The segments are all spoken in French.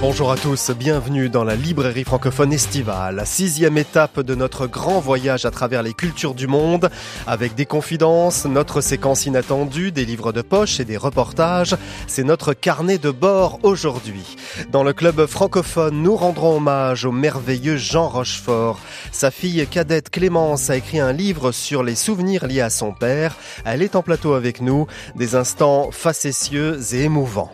Bonjour à tous, bienvenue dans la librairie francophone estivale, sixième étape de notre grand voyage à travers les cultures du monde, avec des confidences, notre séquence inattendue, des livres de poche et des reportages. C'est notre carnet de bord aujourd'hui. Dans le club francophone, nous rendrons hommage au merveilleux Jean Rochefort. Sa fille cadette Clémence a écrit un livre sur les souvenirs liés à son père. Elle est en plateau avec nous, des instants facétieux et émouvants.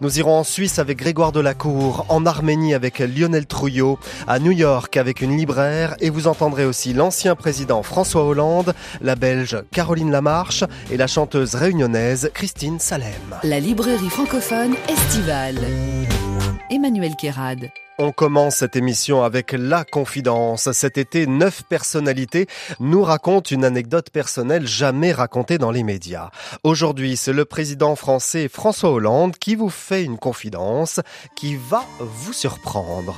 Nous irons en Suisse avec Grégoire Delacour en Arménie avec Lionel Trouillot, à New York avec une libraire et vous entendrez aussi l'ancien président François Hollande, la belge Caroline Lamarche et la chanteuse réunionnaise Christine Salem. La librairie francophone estivale. Emmanuel Kérad. On commence cette émission avec la confidence. Cet été, neuf personnalités nous racontent une anecdote personnelle jamais racontée dans les médias. Aujourd'hui, c'est le président français François Hollande qui vous fait une confidence qui va vous surprendre.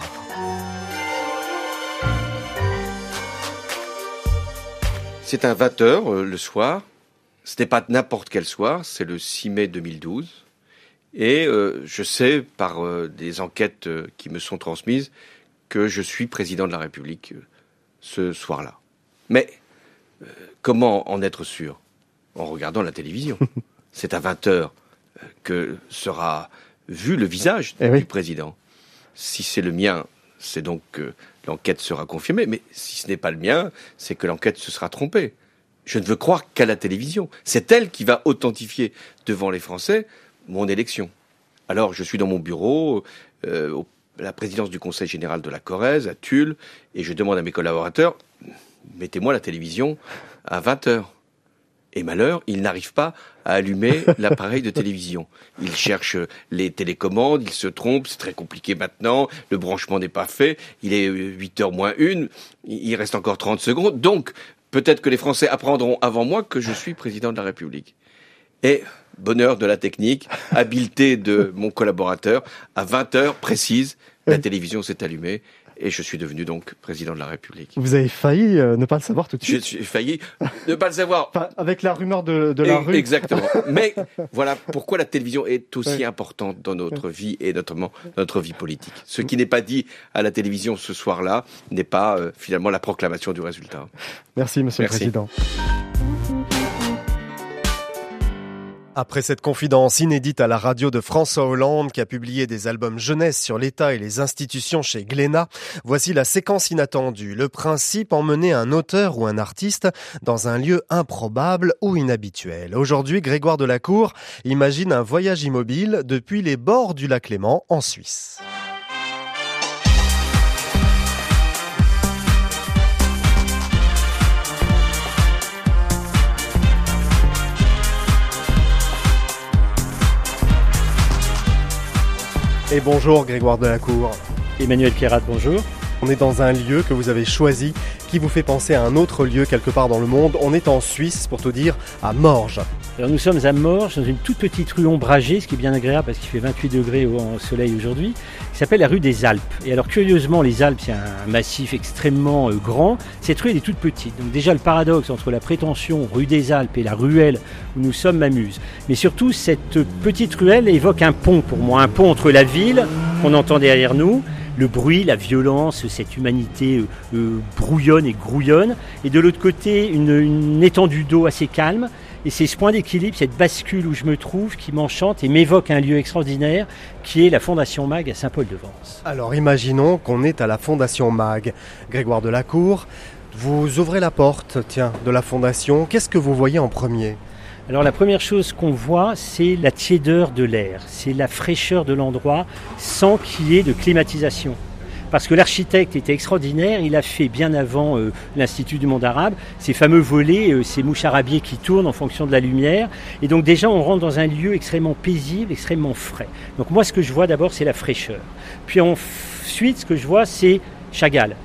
C'est un 20h euh, le soir. Ce n'est pas n'importe quel soir, c'est le 6 mai 2012. Et euh, je sais par euh, des enquêtes euh, qui me sont transmises que je suis président de la République ce soir-là. Mais comment en être sûr? En regardant la télévision. C'est à 20 heures que sera vu le visage Eh du oui. président. Si c'est le mien, c'est donc que l'enquête sera confirmée. Mais si ce n'est pas le mien, c'est que l'enquête se sera trompée. Je ne veux croire qu'à la télévision. C'est elle qui va authentifier devant les Français mon élection. Alors, je suis dans mon bureau, euh, au- à la présidence du Conseil général de la Corrèze, à Tulle, et je demande à mes collaborateurs, mettez-moi la télévision à 20 heures. Et malheur, ils n'arrivent pas à allumer l'appareil de télévision. Ils cherchent les télécommandes, ils se trompent, c'est très compliqué maintenant, le branchement n'est pas fait, il est 8 heures moins une, il reste encore 30 secondes, donc peut-être que les Français apprendront avant moi que je suis président de la République. Et bonheur de la technique, habileté de mon collaborateur, à 20 heures précises, la télévision s'est allumée et je suis devenu donc président de la République. Vous avez failli euh, ne pas le savoir tout de J'ai j'ai failli ne pas le savoir. Enfin, avec la rumeur de, de la rue. Exactement. Mais voilà pourquoi la télévision est aussi Ouais. importante dans notre vie et notamment notre vie politique. Ce qui n'est pas dit à la télévision ce soir-là n'est pas euh, finalement la proclamation du résultat. Merci, Monsieur Merci. le Président. Après cette confidence inédite à la radio de François Hollande qui a publié des albums jeunesse sur l'État et les institutions chez Glénat, voici la séquence inattendue. Le principe emmener un auteur ou un artiste dans un lieu improbable ou inhabituel. Aujourd'hui, Grégoire Delacour imagine un voyage immobile depuis les bords du lac Léman en Suisse. Et bonjour Grégoire Delacour. Emmanuel Kérat, bonjour. On est dans un lieu que vous avez choisi qui vous fait penser à un autre lieu quelque part dans le monde. On est en Suisse, pour tout dire, à Morges. Alors nous sommes à Morges, dans une toute petite rue ombragée, ce qui est bien agréable parce qu'il fait 28 degrés au soleil aujourd'hui, qui s'appelle la rue des Alpes. Et alors curieusement, les Alpes, c'est un massif extrêmement euh, grand. Cette rue, elle est toute petite. Donc déjà, le paradoxe entre la prétention rue des Alpes et la ruelle où nous sommes m'amuse. Mais surtout, cette petite ruelle évoque un pont pour moi, un pont entre la ville qu'on entend derrière nous, le bruit, la violence, cette humanité euh, euh, brouillonne et grouillonne, et de l'autre côté, une étendue d'eau assez calme. Et c'est ce point d'équilibre, cette bascule où je me trouve, qui m'enchante et m'évoque un lieu extraordinaire, qui est la Fondation Mag à Saint-Paul-de-Vence. Alors imaginons qu'on est à la Fondation MAG. Grégoire Delacour, vous ouvrez la porte, tiens, de la Fondation. Qu'est-ce que vous voyez en premier? Alors la première chose qu'on voit, c'est la tiédeur de l'air, c'est la fraîcheur de l'endroit sans qu'il y ait de climatisation. Parce que l'architecte était extraordinaire, il a fait bien avant euh, l'Institut du monde arabe ces fameux volets, euh, ces moucharabiers qui tournent en fonction de la lumière. Et donc déjà on rentre dans un lieu extrêmement paisible, extrêmement frais. Donc moi ce que je vois d'abord c'est la fraîcheur. Puis ensuite ce que je vois c'est Chagall,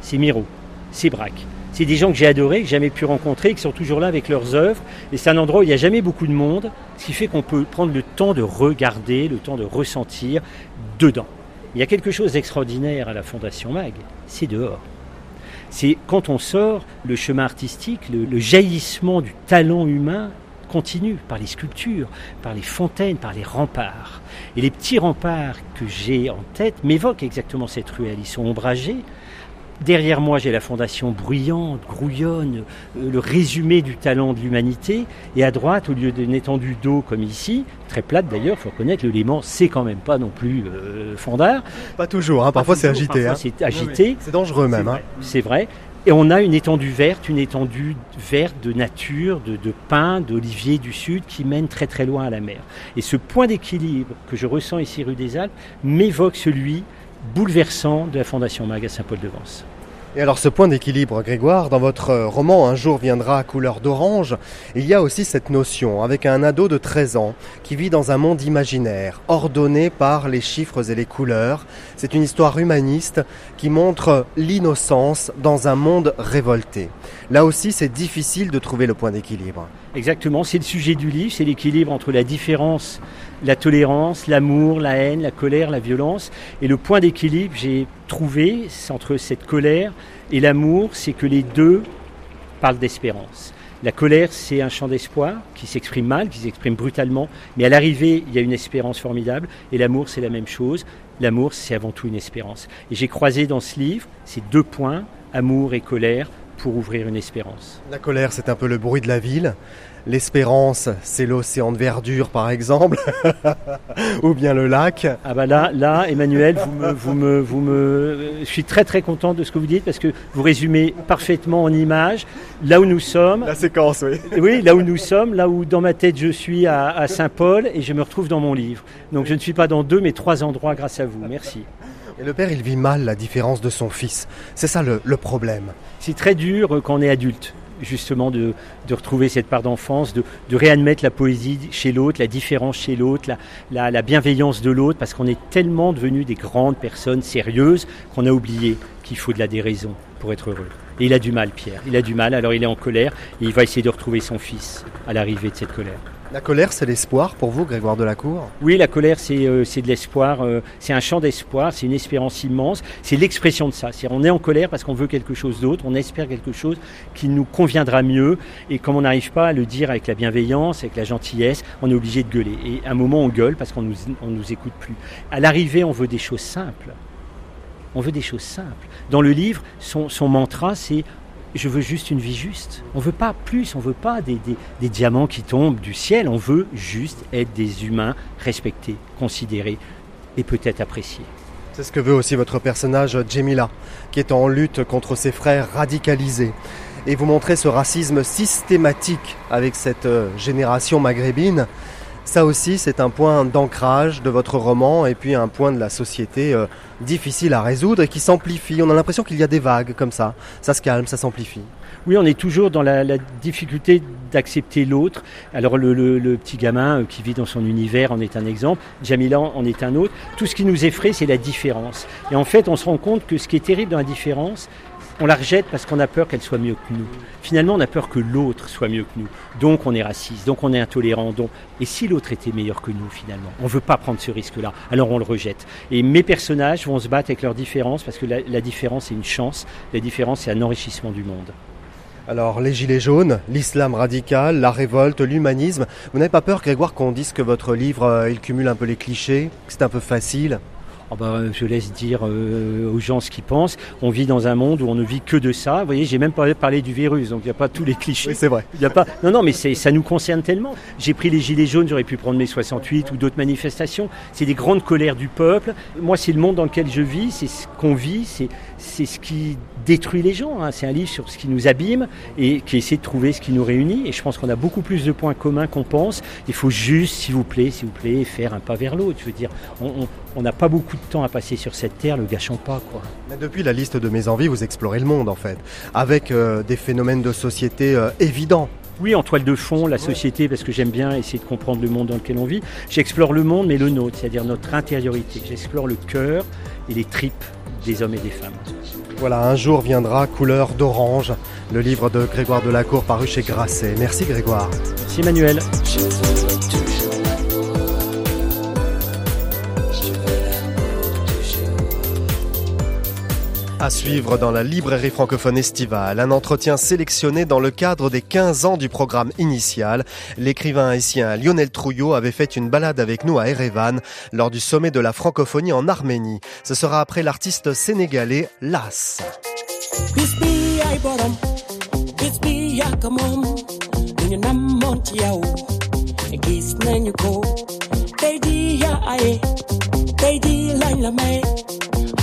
c'est Miro, c'est Braque. C'est des gens que j'ai adorés, que j'ai jamais pu rencontrer, qui sont toujours là avec leurs œuvres. Et c'est un endroit où il n'y a jamais beaucoup de monde, ce qui fait qu'on peut prendre le temps de regarder, le temps de ressentir dedans. Il y a quelque chose d'extraordinaire à la Fondation Mag, c'est dehors. C'est quand on sort, le chemin artistique, le, le jaillissement du talent humain continue par les sculptures, par les fontaines, par les remparts. Et les petits remparts que j'ai en tête m'évoquent exactement cette ruelle. Ils sont ombragés. Derrière moi, j'ai la fondation bruyante, grouillonne, euh, le résumé du talent de l'humanité. Et à droite, au lieu d'une étendue d'eau comme ici, très plate d'ailleurs, il faut reconnaître, le Léman, c'est quand même pas non plus euh, fondard. Pas toujours, hein, parfois c'est agité. Parfois hein. c'est agité. C'est dangereux même. C'est hein. vrai, C'est vrai. Et on a une étendue verte, une étendue verte de nature, de, de pins, d'oliviers du sud qui mène très très loin à la mer. Et ce point d'équilibre que je ressens ici rue des Alpes m'évoque celui bouleversant de la Fondation Mag à Saint-Paul-de-Vence. Et alors ce point d'équilibre, Grégoire, dans votre euh, roman Un jour viendra couleur d'orange, il y a aussi cette notion avec un ado de 13 ans qui vit dans un monde imaginaire, ordonné par les chiffres et les couleurs. C'est une histoire humaniste qui montre l'innocence dans un monde révolté. Là aussi, c'est difficile de trouver le point d'équilibre. Exactement, c'est le sujet du livre, c'est l'équilibre entre la différence, la tolérance, l'amour, la haine, la colère, la violence. Et le point d'équilibre, j'ai trouvé, entre cette colère et l'amour, c'est que les deux parlent d'espérance. La colère, c'est un chant d'espoir qui s'exprime mal, qui s'exprime brutalement, mais à l'arrivée, il y a une espérance formidable. Et l'amour, c'est la même chose. L'amour, c'est avant tout une espérance. Et j'ai croisé dans ce livre ces deux points, amour et colère, pour ouvrir une espérance. La colère, c'est un peu le bruit de la ville. L'espérance, c'est l'océan de verdure, par exemple, ou bien le lac. Ah bah là, là, Emmanuel, vous me, vous me, vous me, je suis très très content de ce que vous dites parce que vous résumez parfaitement en images là où nous sommes. La séquence, oui. Oui, là où nous sommes, là où dans ma tête je suis à, à Saint-Paul et je me retrouve dans mon livre. Donc je ne suis pas dans deux mais trois endroits grâce à vous. Merci. Et le père, il vit mal la différence de son fils. C'est ça le, problème. C'est très dur euh, quand on est adulte justement de, retrouver cette part d'enfance, de, réadmettre la poésie chez l'autre, la différence chez l'autre, la, la, la bienveillance de l'autre, parce qu'on est tellement devenus des grandes personnes sérieuses qu'on a oublié qu'il faut de la déraison pour être heureux. Et il a du mal, Pierre. Il a du mal, alors il est en colère et il va essayer de retrouver son fils à l'arrivée de cette colère. La colère, c'est l'espoir pour vous, Grégoire Delacour? Oui, la colère, c'est euh, c'est de l'espoir, euh, c'est un chant d'espoir, c'est une espérance immense, c'est l'expression de ça. C'est-à-dire on est en colère parce qu'on veut quelque chose d'autre, on espère quelque chose qui nous conviendra mieux, et comme on n'arrive pas à le dire avec la bienveillance, avec la gentillesse, on est obligé de gueuler. Et à un moment, on gueule parce qu'on nous, on nous écoute plus. À l'arrivée, on veut des choses simples. On veut des choses simples. Dans le livre, son mantra, c'est je veux juste une vie juste. On veut pas plus, on veut pas des, des, des, diamants qui tombent du ciel, on veut juste être des humains respectés, considérés et peut-être appréciés. C'est ce que veut aussi votre personnage Jemila, qui est en lutte contre ses frères radicalisés. Et vous montrez ce racisme systématique avec cette euh, génération maghrébine. Ça aussi, c'est un point d'ancrage de votre roman et puis un point de la société euh, difficile à résoudre et qui s'amplifie. On a l'impression qu'il y a des vagues comme ça. Ça se calme, ça s'amplifie. Oui, on est toujours dans la, difficulté d'accepter l'autre. Alors le, le, petit gamin qui vit dans son univers en est un exemple, Jamila en est un autre. Tout ce qui nous effraie, c'est la différence. Et en fait, on se rend compte que ce qui est terrible dans la différence, on la rejette parce qu'on a peur qu'elle soit mieux que nous. Finalement, on a peur que l'autre soit mieux que nous. Donc on est raciste, donc on est intolérant. Donc... Et si l'autre était meilleur que nous, finalement? On ne veut pas prendre ce risque-là, alors on le rejette. Et mes personnages vont se battre avec leurs différences parce que la, différence, c'est une chance. La différence, c'est un enrichissement du monde. Alors, les gilets jaunes, l'islam radical, la révolte, l'humanisme. Vous n'avez pas peur, Grégoire, qu'on dise que votre livre, euh, il cumule un peu les clichés, que c'est un peu facile? Oh bah, je laisse dire euh, aux gens ce qu'ils pensent. On vit dans un monde où on ne vit que de ça. Vous voyez, j'ai même pas parlé du virus, donc il n'y a pas tous les clichés. Oui, c'est vrai. Y a pas. Non, non, mais ça nous concerne tellement. J'ai pris les gilets jaunes, j'aurais pu prendre mes 68 ou d'autres manifestations. C'est des grandes colères du peuple. Moi, c'est le monde dans lequel je vis, c'est ce qu'on vit, c'est c'est ce qui détruit les gens. Hein. C'est un livre sur ce qui nous abîme et qui essaie de trouver ce qui nous réunit. Et je pense qu'on a beaucoup plus de points communs qu'on pense. Il faut juste, s'il vous plaît, s'il vous plaît, faire un pas vers l'autre. Je veux dire, on n'a pas beaucoup de temps à passer sur cette terre, le gâchons pas, quoi. Mais depuis la liste de mes envies, vous explorez le monde, en fait, avec euh, des phénomènes de société euh, évidents. Oui, en toile de fond, la société, parce que j'aime bien essayer de comprendre le monde dans lequel on vit. J'explore le monde, mais le nôtre, c'est-à-dire notre intériorité. J'explore le cœur et les tripes des hommes et des femmes. Voilà, un jour viendra couleur d'orange, le livre de Grégoire Delacour paru chez Grasset. Merci Grégoire. Merci Emmanuel. À suivre dans la librairie francophone estivale, un entretien sélectionné dans le cadre des 15 ans du programme initial. L'écrivain haïtien Lionel Trouillot avait fait une balade avec nous à Erevan lors du sommet de la francophonie en Arménie. Ce sera après l'artiste sénégalais Las.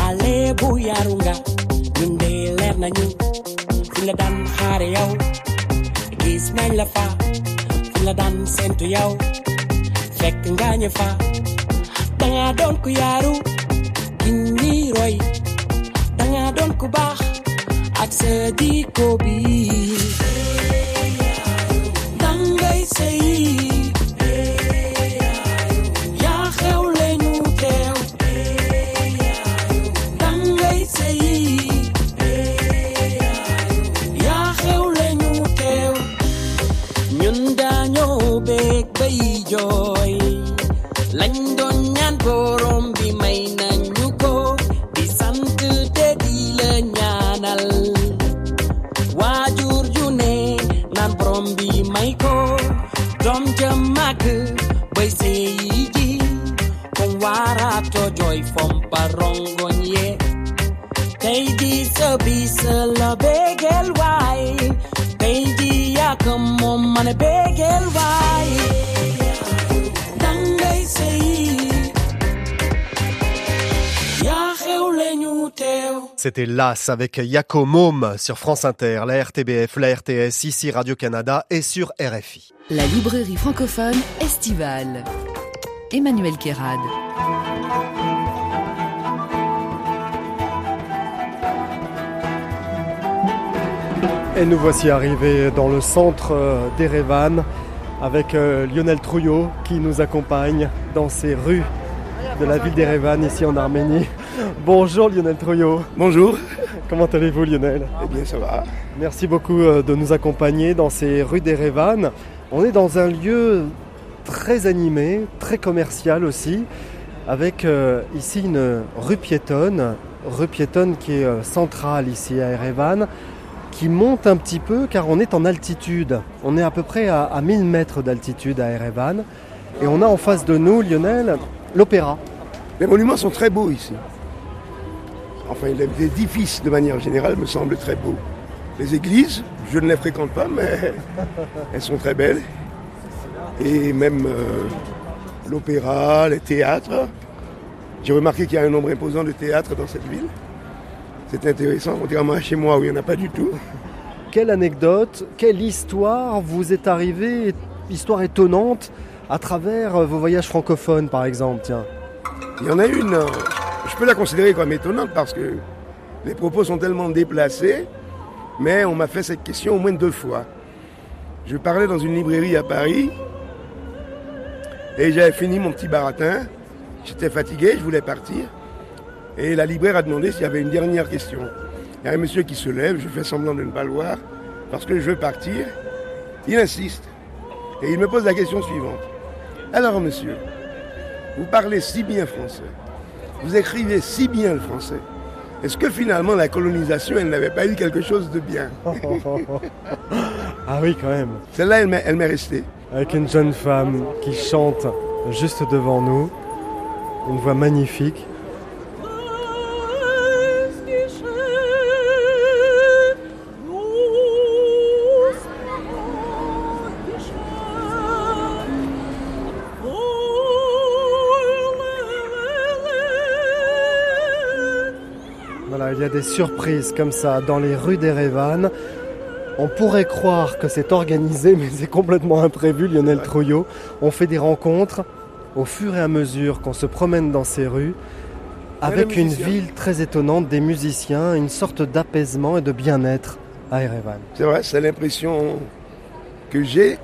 Ale bu yaru nga ñun de leer nañu fi la daan xaare yow gis nañ la fa fi la daan sentu yow fekk nga fa danga doon ku yaru ki ñi roy danga doon ku baax ak sa jikko bi dangay sey joy lañ doon ñaan borom bi may nañu ko di sant te di la ñaanal waajur ju ne naan borom bi may ko doom ja màgg bay seeyi ji kon waarato jooy fompa rongoñ ye tey di sa bis la bégel waay tey di yàgg moom man bee C'était Las avec Yako Mom sur France Inter, la RTBF, la RTS, ici Radio-Canada et sur RFI. La librairie francophone estivale. Emmanuel Kérad. Et nous voici arrivés dans le centre euh, d'Erevan avec euh, Lionel Trouillot qui nous accompagne dans ces rues de la ville d'Erevan ici en Arménie. Bonjour Lionel Trouillot. Bonjour. Comment allez-vous Lionel? Eh bien, ça va. Merci beaucoup euh, de nous accompagner dans ces rues d'Erevan. On est dans un lieu très animé, très commercial aussi, avec euh, ici une rue piétonne, rue piétonne qui est euh, centrale ici à Erevan, qui monte un petit peu car on est en altitude. On est à peu près à, à 1000 mètres d'altitude à Erevan. Et on a en face de nous, Lionel, l'opéra. Les monuments sont très beaux ici. Enfin, l'édifice, de manière générale, me semble très beau. Les églises, je ne les fréquente pas, mais elles sont très belles. Et même euh, l'opéra, les théâtres. J'ai remarqué qu'il y a un nombre imposant de théâtres dans cette ville. C'est intéressant, contrairement à chez moi où il n'y en a pas du tout. Quelle anecdote, quelle histoire vous est arrivée, histoire étonnante, à travers euh, vos voyages francophones par exemple, tiens. Il y en a une, euh, je peux la considérer comme étonnante parce que les propos sont tellement déplacés, mais on m'a fait cette question au moins deux fois. Je parlais dans une librairie à Paris et j'avais fini mon petit baratin. J'étais fatigué, je voulais partir. Et la libraire a demandé s'il y avait une dernière question. Il y a un monsieur qui se lève, je fais semblant de ne pas le voir parce que je veux partir. Il insiste et il me pose la question suivante. Alors monsieur, vous parlez si bien français, vous écrivez si bien le français. Est-ce que finalement la colonisation, elle n'avait pas eu quelque chose de bien? Ah oui quand même. Celle-là, elle m'est restée. Avec une jeune femme qui chante juste devant nous. Une voix magnifique. A des surprises comme ça dans les rues d'Erevan. On pourrait croire que c'est organisé, mais c'est complètement imprévu, Lionel Trouillot. On fait des rencontres au fur et à mesure qu'on se promène dans ces rues, avec une ville très étonnante, des musiciens, une sorte d'apaisement et de bien-être à Erevan. C'est vrai, c'est l'impression que j'ai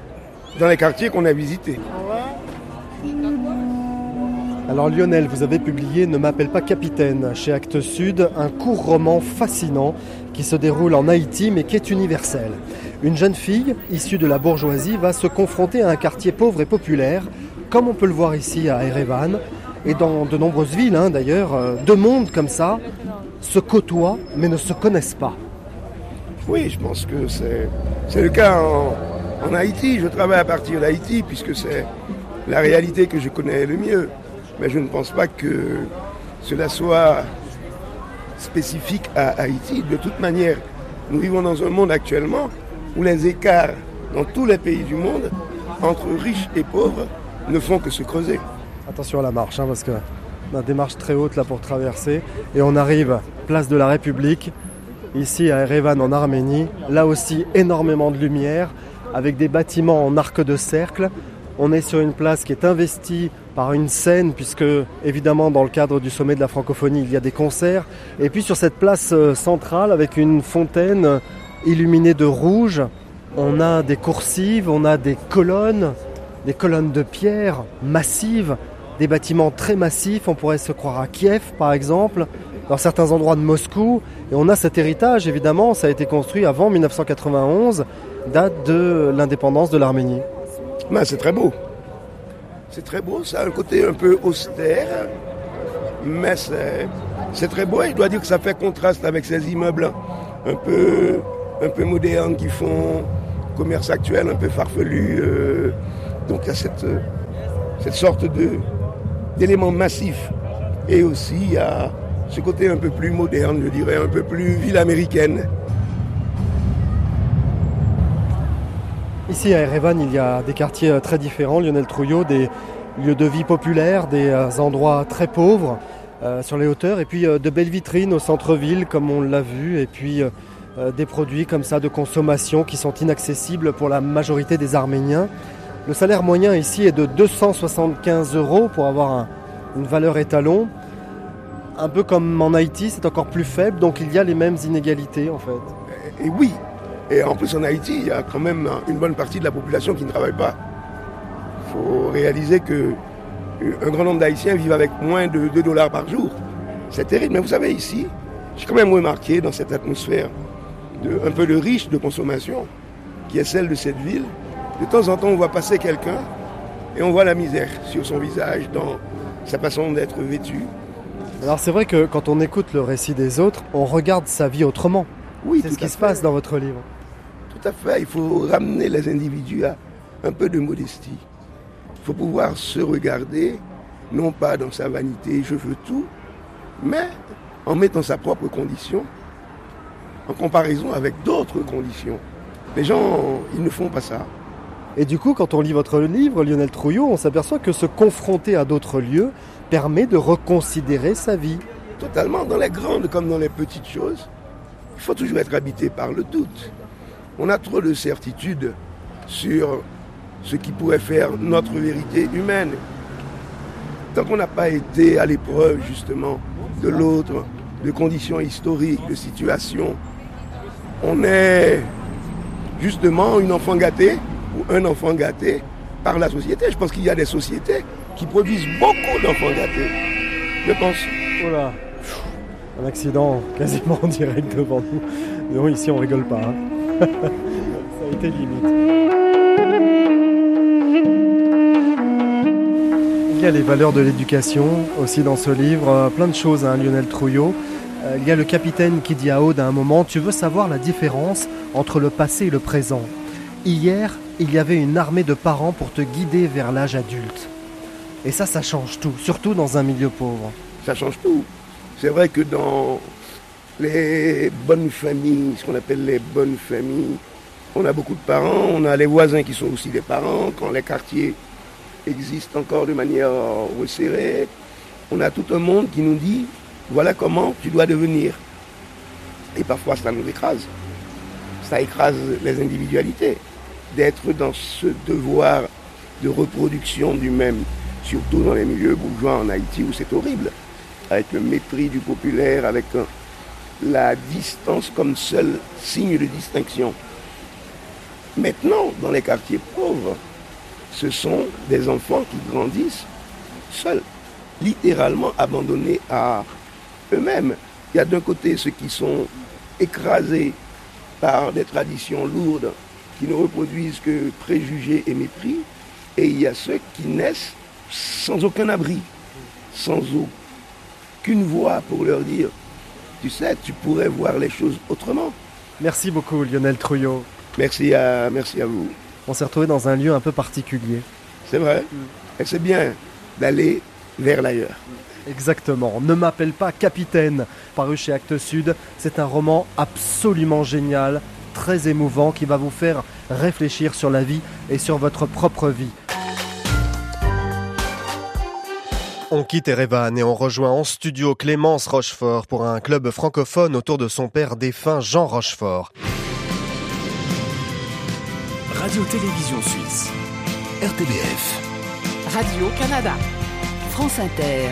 dans les quartiers qu'on a visités. Alors Lionel, vous avez publié Ne m'appelle pas capitaine chez Actes Sud, un court roman fascinant qui se déroule en Haïti mais qui est universel. Une jeune fille, issue de la bourgeoisie, va se confronter à un quartier pauvre et populaire, comme on peut le voir ici à Erevan, et dans de nombreuses villes hein, d'ailleurs, euh, deux mondes comme ça se côtoient mais ne se connaissent pas. Oui, je pense que c'est, le cas en Haïti. Je travaille à partir d'Haïti puisque c'est la réalité que je connais le mieux. Mais je ne pense pas que cela soit spécifique à Haïti. De toute manière, nous vivons dans un monde actuellement où les écarts dans tous les pays du monde entre riches et pauvres ne font que se creuser. Attention à la marche, hein, parce que on a des marches très hautes là pour traverser. Et on arrive place de la République, ici à Erevan en Arménie. Là aussi, énormément de lumière, avec des bâtiments en arc de cercle. On est sur une place qui est investie par une scène, puisque évidemment dans le cadre du sommet de la francophonie, il y a des concerts. Et puis sur cette place euh, centrale, avec une fontaine illuminée de rouge, on a des coursives, on a des colonnes, des colonnes de pierre massives, des bâtiments très massifs. On pourrait se croire à Kiev, par exemple, dans certains endroits de Moscou. Et on a cet héritage, évidemment, ça a été construit avant 1991, date de l'indépendance de l'Arménie. Ben, c'est très beau. C'est très beau, ça a un côté un peu austère, mais c'est, très beau et je dois dire que ça fait contraste avec ces immeubles un peu, modernes qui font commerce actuel, un peu farfelu. euh, donc il y a cette, cette sorte d'élément massif. Et aussi il y a ce côté un peu plus moderne, je dirais, un peu plus ville américaine. Ici à Erevan, il y a des quartiers euh, très différents, Lionel Trouillot, des lieux de vie populaires, des euh, endroits très pauvres euh, sur les hauteurs, et puis de belles vitrines au centre-ville, comme on l'a vu, et puis des produits comme ça de consommation qui sont inaccessibles pour la majorité des Arméniens. Le salaire moyen ici est de 275 euros pour avoir un- une valeur étalon. Un peu comme en Haïti, c'est encore plus faible, donc il y a les mêmes inégalités en fait. Et oui, et en plus en Haïti, il y a quand même une bonne partie de la population qui ne travaille pas. Il faut réaliser que un grand nombre d'Haïtiens vivent avec moins de 2 dollars par jour. C'est terrible, mais vous savez, ici, j'ai quand même remarqué dans cette atmosphère de, un peu de riche de consommation, qui est celle de cette ville, de temps en temps on voit passer quelqu'un et on voit la misère sur son visage, dans sa façon d'être vêtu. Alors c'est vrai que quand on écoute le récit des autres, on regarde sa vie autrement. Oui, C'est ce qui se passe dans votre livre. Tout à fait. Il faut ramener les individus à un peu de modestie. Il faut pouvoir se regarder, non pas dans sa vanité, je veux tout, mais en mettant sa propre condition en comparaison avec d'autres conditions. Les gens, ils ne font pas ça. Et du coup, quand on lit votre livre, Lionel Trouillot, on s'aperçoit que se confronter à d'autres lieux permet de reconsidérer sa vie. Totalement, dans les grandes comme dans les petites choses, il faut toujours être habité par le doute. On a trop de certitudes sur ce qui pourrait faire notre vérité humaine. Tant qu'on n'a pas été à l'épreuve justement de l'autre, de conditions historiques, de situations, on est justement une enfant gâtée ou un enfant gâté par la société. Je pense qu'il y a des sociétés qui produisent beaucoup d'enfants gâtés. Je pense. Voilà. Un accident quasiment en direct devant nous. Non, ici on rigole pas. hein. Ça a été limite. Il y a les valeurs de l'éducation aussi dans ce livre, euh, plein de choses, hein, Lionel Trouillot. Euh, il y a le capitaine qui dit à Aude à un moment, tu veux savoir la différence entre le passé et le présent? Hier, il y avait une armée de parents pour te guider vers l'âge adulte. Et ça, ça change tout, surtout dans un milieu pauvre. ça change tout. C'est vrai que dans les bonnes familles, ce qu'on appelle les bonnes familles, on a beaucoup de parents, on a les voisins qui sont aussi des parents, quand les quartiers existent encore de manière resserrée, on a tout un monde qui nous dit, voilà comment tu dois devenir. Et parfois ça nous écrase. Ça écrase les individualités, d'être dans ce devoir de reproduction du même, surtout dans les milieux bourgeois en Haïti où c'est horrible avec le mépris du populaire, avec euh, la distance comme seul signe de distinction. Maintenant, dans les quartiers pauvres, ce sont des enfants qui grandissent seuls, littéralement abandonnés à eux-mêmes. Il y a d'un côté ceux qui sont écrasés par des traditions lourdes qui ne reproduisent que préjugés et mépris, et il y a ceux qui naissent sans aucun abri, sans aucun qu'une voix pour leur dire tu sais, tu pourrais voir les choses autrement. Merci beaucoup Lionel Trouillot. Merci à, merci à vous. On s'est retrouvé dans un lieu un peu particulier. C'est vrai. Et c'est bien d'aller vers l'ailleurs. Exactement. Ne m'appelle pas capitaine, paru chez Actes Sud. C'est un roman absolument génial, très émouvant, qui va vous faire réfléchir sur la vie et sur votre propre vie. On quitte Erevan et on rejoint en studio Clémence Rochefort pour un club francophone autour de son père défunt Jean Rochefort. Radio-Télévision Suisse. RTBF. Radio-Canada. France Inter.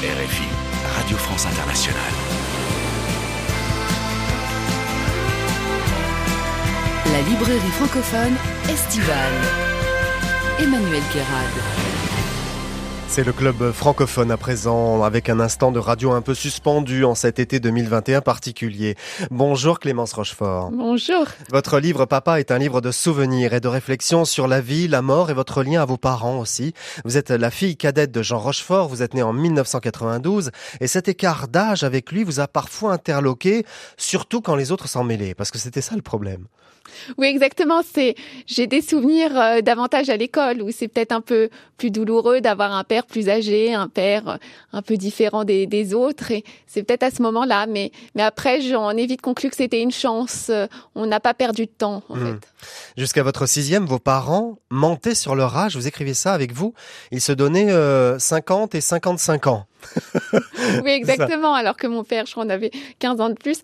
RFI. Radio France Internationale. La librairie francophone estivale. Emmanuel Kérad. C'est le club francophone à présent, avec un instant de radio un peu suspendu en cet été 2021 particulier. Bonjour Clémence Rochefort. Bonjour. Votre livre Papa est un livre de souvenirs et de réflexions sur la vie, la mort et votre lien à vos parents aussi. Vous êtes la fille cadette de Jean Rochefort, vous êtes né en 1992 et cet écart d'âge avec lui vous a parfois interloqué, surtout quand les autres s'en mêlaient, parce que c'était ça le problème. Oui, exactement. C'est j'ai des souvenirs euh, davantage à l'école où c'est peut-être un peu plus douloureux d'avoir un père plus âgé, un père euh, un peu différent des, des autres. Et c'est peut-être à ce moment-là. Mais mais après, j'en ai vite conclu que c'était une chance. Euh, On n'a pas perdu de temps en Hmm. fait. Jusqu'à votre sixième, vos parents mentaient sur leur âge, vous écrivez ça avec vous, ils se donnaient euh, 50 et 55 ans. Oui, exactement. Alors que mon père, je crois, en avait 15 ans de plus.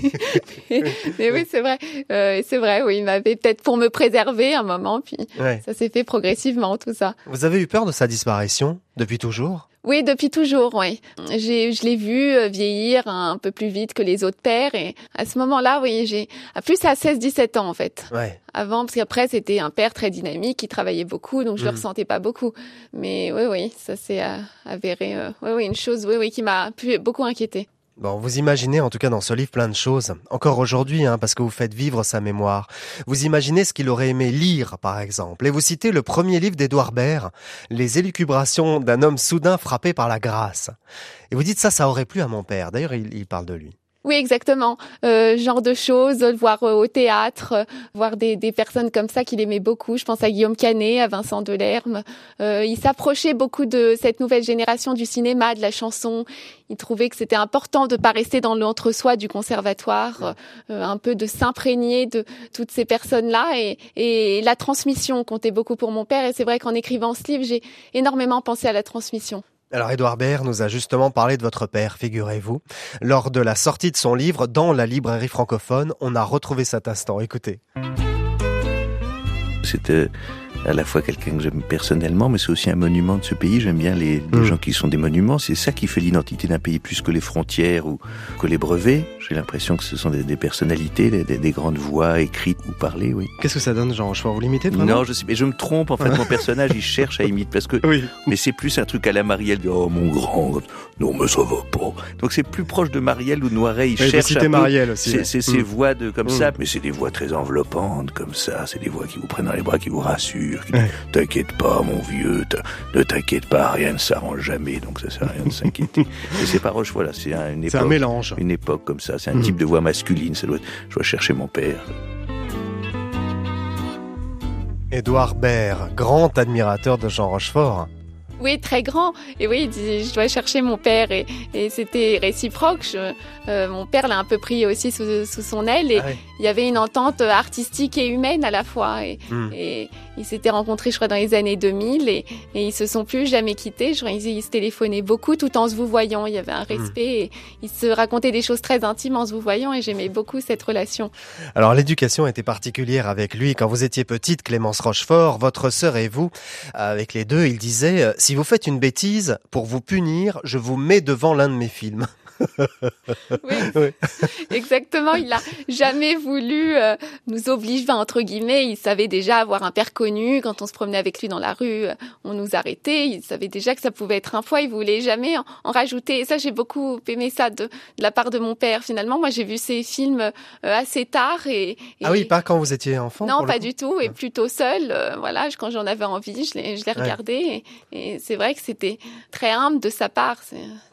mais, mais oui, c'est vrai. Euh, c'est vrai. Oui, il m'avait peut-être pour me préserver un moment. Puis Ouais. ça s'est fait progressivement tout ça. Vous avez eu peur de sa disparition depuis toujours? Oui, depuis toujours, oui. J'ai, je l'ai vu euh, vieillir un peu plus vite que les autres pères et à ce moment-là, oui, j'ai, plus à 16-17 ans en fait. Ouais. Avant, parce qu'après c'était un père très dynamique, qui travaillait beaucoup, donc je le Mhm. ressentais pas beaucoup. Mais oui, oui, ça s'est euh, avéré, euh, oui, oui, une chose, oui, oui, qui m'a pu- beaucoup inquiété. Bon, vous imaginez en tout cas dans ce livre plein de choses, encore aujourd'hui, hein, parce que vous faites vivre sa mémoire. Vous imaginez ce qu'il aurait aimé lire, par exemple, et vous citez le premier livre d'Édouard Baird, Les élucubrations d'un homme soudain frappé par la grâce. Et vous dites ça, ça aurait plu à mon père. D'ailleurs, il, il parle de lui. Oui, exactement. Euh, genre de choses, voir euh, au théâtre, euh, voir des, des personnes comme ça qu'il aimait beaucoup. Je pense à Guillaume Canet, à Vincent Delerme. Euh, il s'approchait beaucoup de cette nouvelle génération du cinéma, de la chanson. Il trouvait que c'était important de pas rester dans l'entre-soi du conservatoire, euh, un peu de s'imprégner de toutes ces personnes-là. Et, et la transmission comptait beaucoup pour mon père. Et c'est vrai qu'en écrivant ce livre, j'ai énormément pensé à la transmission. Alors, Édouard Baird nous a justement parlé de votre père, figurez-vous. Lors de la sortie de son livre dans la librairie francophone, on a retrouvé cet instant. Écoutez. C'était à la fois quelqu'un que j'aime personnellement, mais c'est aussi un monument de ce pays. J'aime bien les, les Mm. gens qui sont des monuments. C'est ça qui fait l'identité d'un pays plus que les frontières ou que les brevets. J'ai l'impression que ce sont des, des personnalités, des, des- des grandes voix écrites ou parlées, oui. Qu'est-ce que ça donne, Jean Rochefort Vous l'imitez Non, je sais, mais je me trompe. En fait, mon personnage, il cherche à imiter parce que, Oui. mais c'est plus un truc à la Marielle. de, Oh, mon grand. Non, mais ça va pas. Donc c'est plus proche de Marielle ou de Noiret. Il Oui, cherche peu Marielle aussi. c'est ouais. ces Mm. voix de comme Mm. ça, mais c'est des voix très enveloppantes comme ça. C'est des voix qui vous prennent dans les bras, qui vous rassurent. Ouais. disent, T'inquiète pas, mon vieux. Ne t'inquiète pas, rien ne s'arrange jamais. Donc ça sert à rien de s'inquiéter. Et c'est pas Roche, voilà, c'est un- une un mélange. une époque comme ça. C'est un Mm. type de voix masculine. Ça doit être, je dois chercher mon père. Édouard Baird, grand admirateur de Jean Rochefort. Oui, très grand. Et oui, il dit, je dois chercher mon père. Et, et c'était réciproque. Je- euh, mon père l'a un peu pris aussi sous, sous son aile. Et Ah ouais. il y avait une entente artistique et humaine à la fois. Et, Mm. et ils s'étaient rencontrés, je crois, dans les années 2000. Et, et ils se sont plus jamais quittés. Je crois qu'ils ils se téléphonaient beaucoup tout en se vous voyant. Il y avait un respect. Et ils se racontaient des choses très intimes en se vous voyant. Et j'aimais beaucoup cette relation. Alors l'éducation était particulière avec lui quand vous étiez petite, Clémence Rochefort, votre sœur et vous. Avec les deux, il disait euh, si vous faites une bêtise, pour vous punir, je vous mets devant l'un de mes films. Oui, Oui. exactement. Il a jamais voulu euh, nous obliger, entre guillemets. Il savait déjà avoir un père connu. Quand on se promenait avec lui dans la rue, euh, on nous arrêtait. Il savait déjà que ça pouvait être un poids. Il voulait jamais en, en rajouter. Et ça, j'ai beaucoup aimé ça de, de la part de mon père. Finalement, moi, j'ai vu ces films euh, assez tard et, et- Ah oui, pas quand vous étiez enfant non, pas du tout, et plutôt seul. euh, voilà, quand j'en avais envie, je l'ai, je l'ai Ouais. regardé, et, et c'est vrai que c'était très humble de sa part.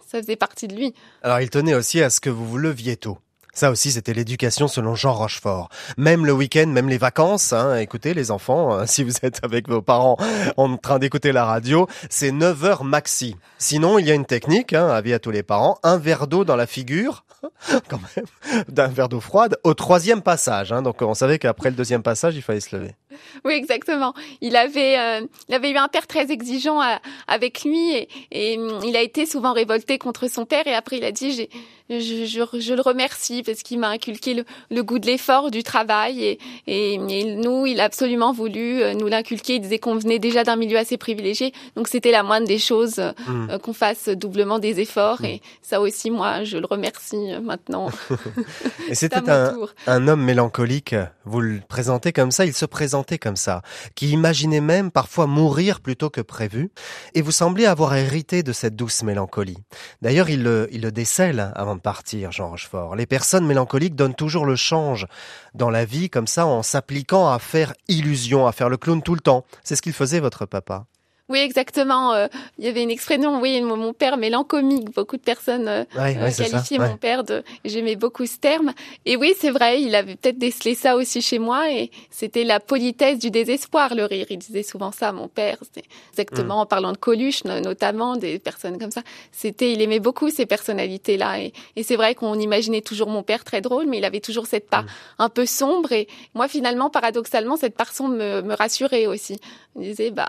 Ça faisait partie de lui. Alors il tenait aussi à ce que vous vous leviez tôt. Ça aussi, c'était l'éducation selon Jean Rochefort. Même le week-end, même les vacances, hein, écoutez les enfants, hein, si vous êtes avec vos parents en train d'écouter la radio, c'est 9 heures maxi. Sinon, il y a une technique, hein, avis à tous les parents, un verre d'eau dans la figure, quand même, d'un verre d'eau froide, au troisième passage. Hein, donc on savait qu'après le deuxième passage, il fallait se lever. Oui, exactement. Il avait, euh, il avait eu un père très exigeant à- avec lui et, et, hum, il a été souvent révolté contre son père et après il a dit j'ai, je, je, je le remercie parce qu'il m'a inculqué le, le goût de l'effort, du travail et, et, et nous, il a absolument voulu euh, nous l'inculquer. Il disait qu'on venait déjà d'un milieu assez privilégié, donc c'était la moindre des choses euh, Mm. euh, qu'on fasse doublement des efforts et ça aussi, moi, je le remercie euh, maintenant. Et c'était un, un homme mélancolique, vous le présentez comme ça, il se comme ça, qui imaginait même parfois mourir plutôt que prévu, et vous semblez avoir hérité de cette douce mélancolie. D'ailleurs, il le, il le décèle avant de partir, Jean Rochefort. Les personnes mélancoliques donnent toujours le change dans la vie, comme ça, en s'appliquant à faire illusion, à faire le clown tout le temps. C'est ce qu'il faisait, votre papa. Oui, exactement. euh, il y avait une expression, oui, mon mon père mélancomique. Beaucoup de personnes euh, Ouais, ouais, c'est ça. qualifiaient mon père de. J'aimais beaucoup ce terme. Et oui, c'est vrai, il avait peut-être décelé ça aussi chez moi. Et c'était la politesse du désespoir, le rire. Il disait souvent ça, mon père. C'était Mm. exactement en parlant de Coluche, no- notamment des personnes comme ça. C'était, il aimait beaucoup ces personnalités-là. Et, et c'est vrai qu'on imaginait toujours mon père très drôle, mais il avait toujours cette Mm. part un peu sombre. Et moi, finalement, paradoxalement, cette part sombre me, me rassurait aussi. Il disait, bah,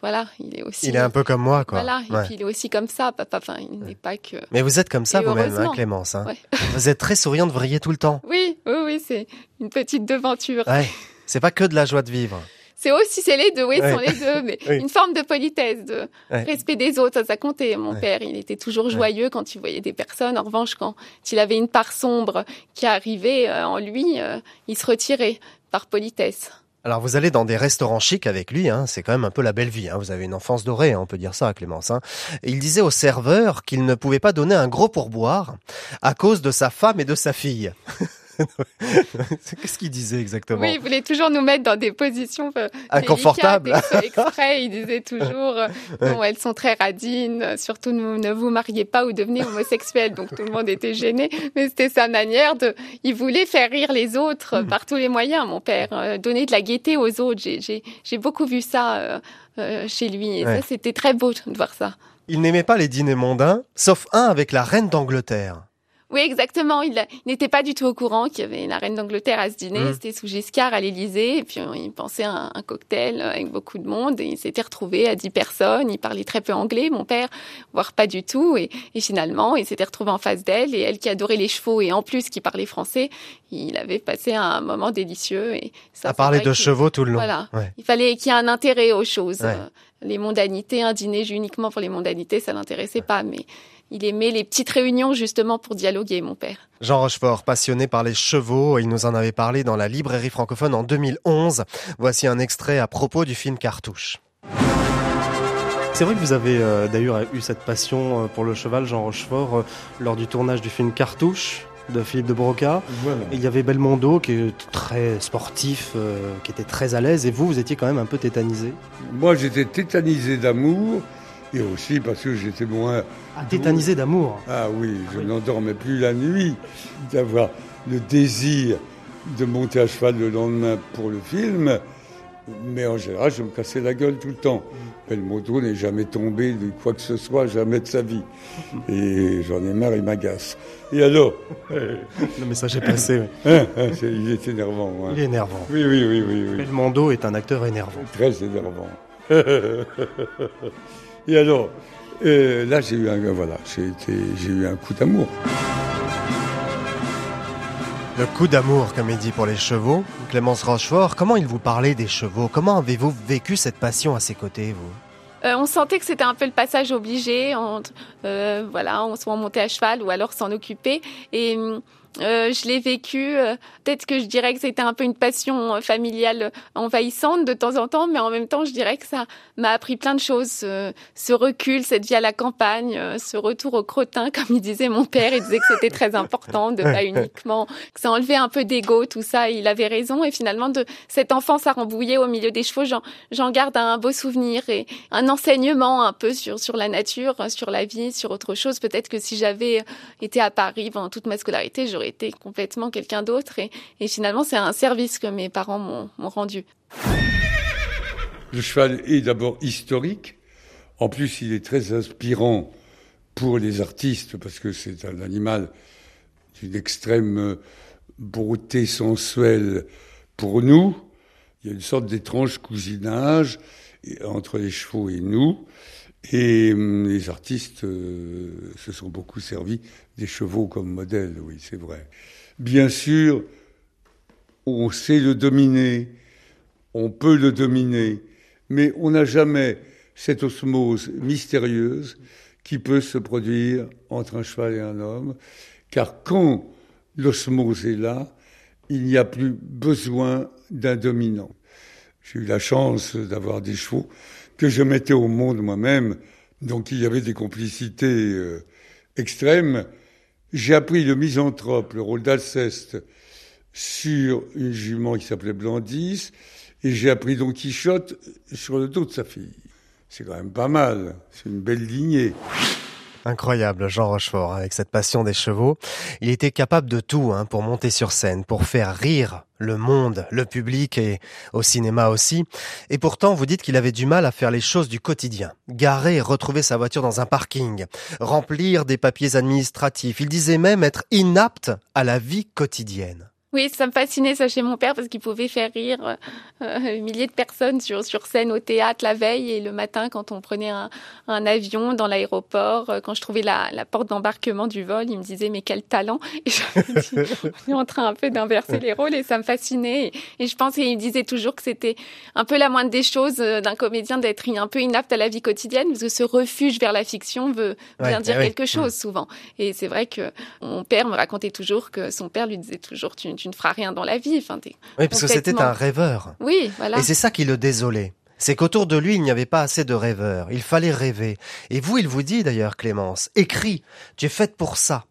voilà, il est aussi. Il est un peu comme moi, quoi. Voilà, et puis il est aussi comme ça, papa. Enfin, il n'est pas que. Mais vous êtes comme ça vous-même, hein. Clémence. hein. Ouais. Vous êtes très souriante, vous riez tout le temps. Oui, oui, oui, c'est une petite devanture. Ouais. C'est pas que de la joie de vivre. C'est aussi, c'est les deux, oui, ce sont les deux, mais Oui. une forme de politesse, de respect des autres, ça, ça comptait. Mon père, il était toujours joyeux quand il voyait des personnes. En revanche, quand il avait une part sombre qui arrivait euh, en lui, euh, il se retirait par politesse. Alors vous allez dans des restaurants chics avec lui, hein, c'est quand même un peu la belle vie. Hein. Vous avez une enfance dorée, hein, on peut dire ça, Clémence. Hein. Il disait au serveur qu'il ne pouvait pas donner un gros pourboire à cause de sa femme et de sa fille. Qu'est-ce qu'il disait exactement Oui, il voulait toujours nous mettre dans des positions euh, Inconfortables. exprès. Il disait toujours, euh, non, elles sont très radines. Surtout, ne, vous mariez pas ou devenez homosexuel. Donc tout le monde était gêné, mais c'était sa manière de. Il voulait faire rire les autres Hmm. par tous les moyens. Mon père, euh, donner de la gaieté aux autres. J'ai- beaucoup vu ça euh, euh, chez lui, et Ouais. ça, c'était très beau de voir ça. Il n'aimait pas les dîners mondains, sauf un avec la reine d'Angleterre. Oui, exactement. Il, n'était pas du tout au courant qu'il y avait la reine d'Angleterre à ce dîner. Mm. C'était sous Giscard à l'Élysée. Et puis, il pensait à un, un cocktail avec beaucoup de monde. Et il s'était retrouvé à 10 personnes. Il parlait très peu anglais, mon père, voire pas du tout. Et, et finalement, il s'était retrouvé en face d'elle. Et elle qui adorait les chevaux et en plus qui parlait français, il avait passé un moment délicieux. Et ça, à parler de chevaux tout le long. Voilà. Ouais. Il fallait qu'il y ait un intérêt aux choses. Ouais. Euh, Les mondanités, un dîner uniquement pour les mondanités, ça l'intéressait pas. Mais il aimait les petites réunions justement pour dialoguer, mon père. Jean Rochefort, passionné par les chevaux, il nous en avait parlé dans la librairie francophone en 2011. Voici un extrait à propos du film Cartouche. C'est vrai que vous avez euh, d'ailleurs eu cette passion euh, pour le cheval, Jean Rochefort, euh, lors du tournage du film Cartouche de Philippe de Broca. Voilà. Il y avait Belmondo qui est très sportif, euh, qui était très à l'aise, et vous, vous étiez quand même un peu tétanisé. Moi, j'étais tétanisé d'amour et aussi parce que j'étais moins. Ah, tétanisé d'amour. Ah oui, je n'endormais plus la nuit d'avoir le désir de monter à cheval le lendemain pour le film. Mais en général, je me cassais la gueule tout le temps. Belmondo n'est jamais tombé de quoi que ce soit, jamais de sa vie. Et j'en ai marre, il m'agace. Et alors Le message est passé. oui. Hein, hein, Il est énervant. hein. Il est énervant. Oui, oui, oui, oui. oui. Belmondo est un acteur énervant. Très énervant. Et alors, euh, là, j'ai eu un, voilà, j'ai été, j'ai eu un coup d'amour. Le coup d'amour, comme il dit pour les chevaux. Clémence Rochefort, comment il vous parlait des chevaux? Comment avez-vous vécu cette passion à ses côtés, vous? Euh, on sentait que c'était un peu le passage obligé, entre, euh, voilà, on soit montait à cheval ou alors s'en occuper. Et hum, euh, je l'ai vécu. euh, Peut-être que je dirais que c'était un peu une passion euh, familiale envahissante de temps en temps, mais en même temps, je dirais que ça m'a appris plein de choses. Ce, ce recul, cette vie à la campagne, euh, ce retour au crottin, comme il disait mon père, il disait que c'était très important, de pas uniquement que ça enlevait un peu d'ego, tout ça. Il avait raison. Et finalement, de cette enfance à Rambouillet au milieu des chevaux, j'en, j'en garde un beau souvenir et un enseignement un peu sur sur la nature, sur la vie, sur autre chose. Peut-être que si j'avais été à Paris pendant toute ma scolarité, j'aurais été complètement quelqu'un d'autre. Et, finalement, c'est un service que mes parents m'ont, m'ont rendu. Le cheval est d'abord historique. En plus, il est très inspirant pour les artistes parce que c'est un animal d'une extrême euh, beauté sensuelle pour nous. Il y a une sorte d'étrange cousinage entre les chevaux et nous. Et hum, les artistes euh, se sont beaucoup servis des chevaux comme modèle, oui, c'est vrai. Bien sûr, on sait le dominer, on peut le dominer, mais on n'a jamais cette osmose mystérieuse qui peut se produire entre un cheval et un homme, car quand l'osmose est là, il n'y a plus besoin d'un dominant. J'ai eu la chance d'avoir des chevaux que je mettais au monde moi-même, donc il y avait des complicités euh, extrêmes. J'ai appris le misanthrope, le rôle d'Alceste, sur une jument qui s'appelait Blandis, et j'ai appris Don Quichotte sur le dos de sa fille. C'est quand même pas mal, c'est une belle lignée. Incroyable, Jean Rochefort, avec cette passion des chevaux. Il était capable de tout hein, pour monter sur scène, pour faire rire le monde, le public et au cinéma aussi. Et pourtant, vous dites qu'il avait du mal à faire les choses du quotidien. Garer et retrouver sa voiture dans un parking, remplir des papiers administratifs. Il disait même être inapte à la vie quotidienne. Oui, ça me fascinait ça chez mon père parce qu'il pouvait faire rire euh, euh, milliers de personnes sur sur scène au théâtre la veille et le matin quand on prenait un, un avion dans l'aéroport, euh, quand je trouvais la, la porte d'embarquement du vol, il me disait mais quel talent! Et je me dis, on est en train un peu d'inverser les rôles et ça me fascinait. Et, et je pense qu'il disait toujours que c'était un peu la moindre des choses euh, d'un comédien d'être un peu inapte à la vie quotidienne parce que ce refuge vers la fiction veut Ouais, bien dire quelque chose souvent. Et c'est vrai que mon père me racontait toujours que son père lui disait toujours tu, tu ne feras rien dans la vie. Enfin, Oui, parce que c'était un rêveur. Oui, voilà. Et c'est ça qui le désolait. C'est qu'autour de lui, il n'y avait pas assez de rêveurs. Il fallait rêver. Et vous, il vous dit d'ailleurs, Clémence, écris, tu es faite pour ça.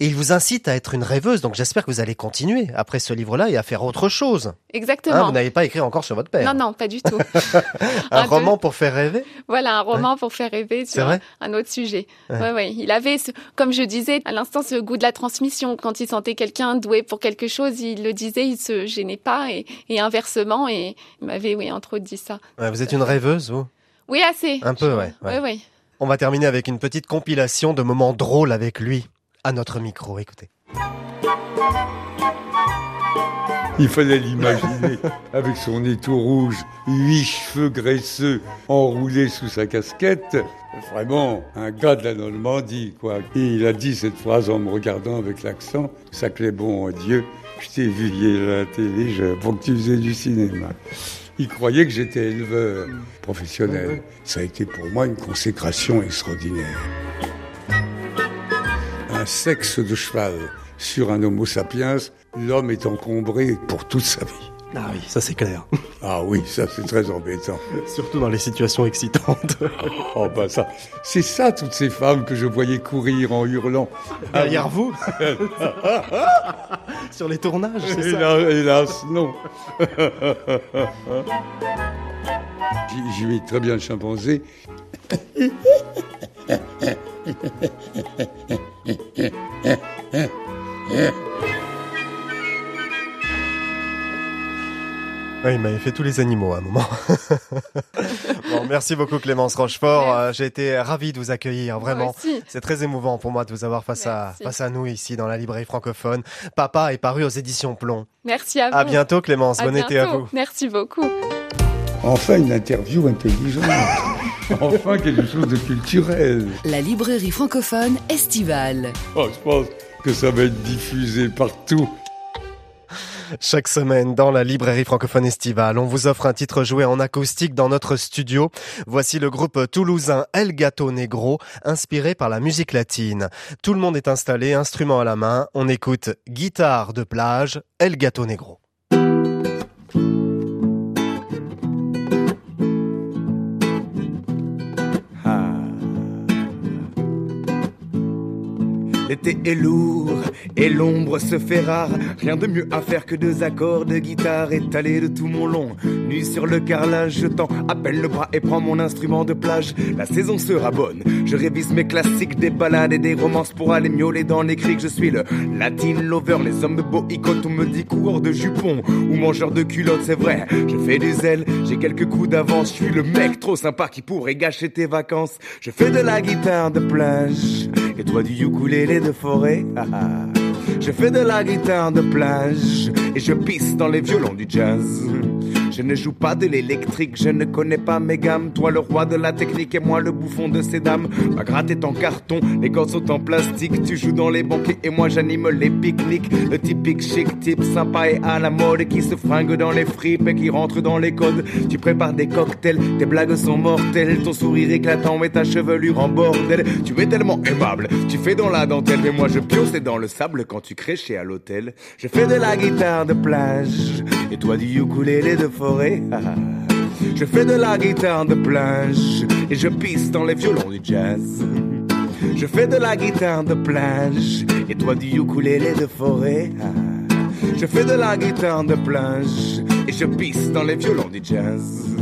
Et il vous incite à être une rêveuse, donc j'espère que vous allez continuer après ce livre-là et à faire autre chose. Exactement. Hein, vous n'avez pas écrit encore sur votre père. non, non, pas du tout. un un peu. roman pour faire rêver? Voilà, un roman pour faire rêver sur vrai? un, autre sujet. Ouais. Ouais. Ouais, Il avait, ce- comme je disais à l'instant, ce goût de la transmission. Quand il sentait quelqu'un doué pour quelque chose, il le disait, il se gênait pas, et, et inversement. Et il m'avait, oui, entre autres, dit ça. Ouais, Vous êtes une rêveuse, vous? Oui, assez. Un peu, ouais. Ouais, ouais. On va terminer avec une petite compilation de moments drôles avec lui. À notre micro, écoutez. Il fallait l'imaginer avec son tout rouge, huit cheveux graisseux enroulés sous sa casquette. Vraiment, un gars de la Normandie, quoi. Et il a dit cette phrase en me regardant avec l'accent. Ça clé bon Dieu, je t'ai vu hier à la télé je, pour que tu faisais du cinéma. Il croyait que j'étais éleveur professionnel. Ça a été pour moi une consécration extraordinaire. Sexe de cheval sur un homo sapiens, l'homme est encombré pour toute sa vie. Ah oui, ça c'est clair. Ah oui, ça c'est très embêtant. Surtout dans les situations excitantes. Oh bah ça, c'est ça toutes ces femmes que je voyais courir en hurlant. Derrière vous Sur les tournages, c'est ça Hélas, non. J'y- mets très bien le chimpanzé. Oui, il m'avait fait tous les animaux à un moment. bon, merci beaucoup Clémence Rochefort. Euh, J'ai été ravi de vous accueillir, vraiment. C'est très émouvant pour moi de vous avoir face à, Merci. face à nous ici dans la librairie francophone. Papa est paru aux éditions Plomb. Merci à vous. À bientôt Clémence, À bon été à vous. Merci beaucoup. Enfin une interview intelligente. enfin quelque chose de culturel. La librairie francophone estivale. Oh, je pense que ça va être diffusé partout. Chaque semaine, dans la librairie francophone estivale, on vous offre un titre joué en acoustique dans notre studio. Voici le groupe toulousain El Gato Negro, inspiré par la musique latine. Tout le monde est installé, instrument à la main. On écoute guitare de plage, El Gato Negro. L'été est lourd et l'ombre se fait rare. Rien de mieux à faire que deux accords de guitare étalés de tout mon long. Nu sur le carrelage, je tends, appelle le bras et prends mon instrument de plage. La saison sera bonne. Je révise mes classiques, des balades et des romances pour aller miauler dans les criques. Je suis le latin lover, les hommes beaux icônes. On me dit coureur de jupons ou mangeur de culottes, c'est vrai. Je fais du zèle, j'ai quelques coups d'avance. Je suis le mec trop sympa qui pourrait gâcher tes vacances. Je fais de la guitare de plage et toi du ukulélé de forêt. je fais de la guitare de plage et je pisse dans les violons du jazz. Je ne joue pas de l'électrique, je ne connais pas mes gammes. Toi le roi de la technique et moi le bouffon de ces dames. Ma gratte est en carton, les cordes sont en plastique. Tu joues dans les banquets et moi j'anime les pique-niques. Le typique chic type sympa et à la mode qui se fringue dans les fripes et qui rentre dans les codes. Tu prépares des cocktails, tes blagues sont mortelles. Ton sourire éclatant et ta chevelure en bordel. Tu es tellement aimable, tu fais dans la dentelle. Mais moi je pionce dans le sable quand tu crées chez à l'hôtel. Je fais de la guitare de plage et toi du ukulélé de forêt. Je fais de la guitare de plage et je pisse dans les violons du jazz. Je fais de la guitare de plage et toi du ukulélé de forêt. Je fais de la guitare de plage et je pisse dans les violons du jazz.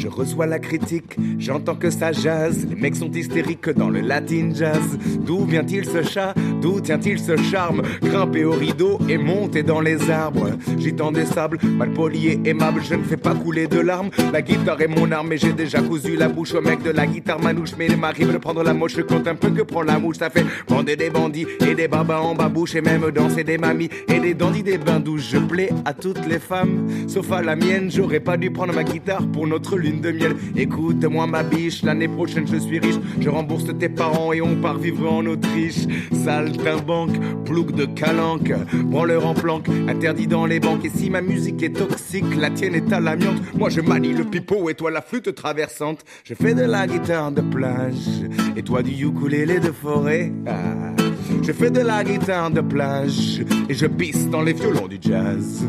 Je reçois la critique, j'entends que ça jazz. Les mecs sont hystériques dans le latin jazz. D'où vient-il ce chat? D'où tient-il ce charme? Grimper au rideau et monter dans les arbres. J'y tends des sables, mal poli et aimable, je ne fais pas couler de larmes. La guitare est mon arme et j'ai déjà cousu la bouche au mec de la guitare manouche. Mais il m'arrive de prendre la moche, je compte un peu que prend la mouche. Ça fait bander des bandits et des babas en babouche et même danser des mamies et des dandys des bains douches. Je plais à toutes les femmes, sauf à la mienne. J'aurais pas dû prendre ma guitare pour notre de miel. Écoute-moi ma biche, l'année prochaine je suis riche. Je rembourse tes parents et on part vivre en Autriche. Saltimbanque, plouc de calanque, branleur en planque, interdit dans les banques. Et si ma musique est toxique, la tienne est à l'amiante. Moi je manie le pipeau et toi la flûte traversante. Je fais de la guitare de plage et toi du ukulélé de forêt. Ah. Je fais de la guitare de plage et je pisse dans les violons du jazz.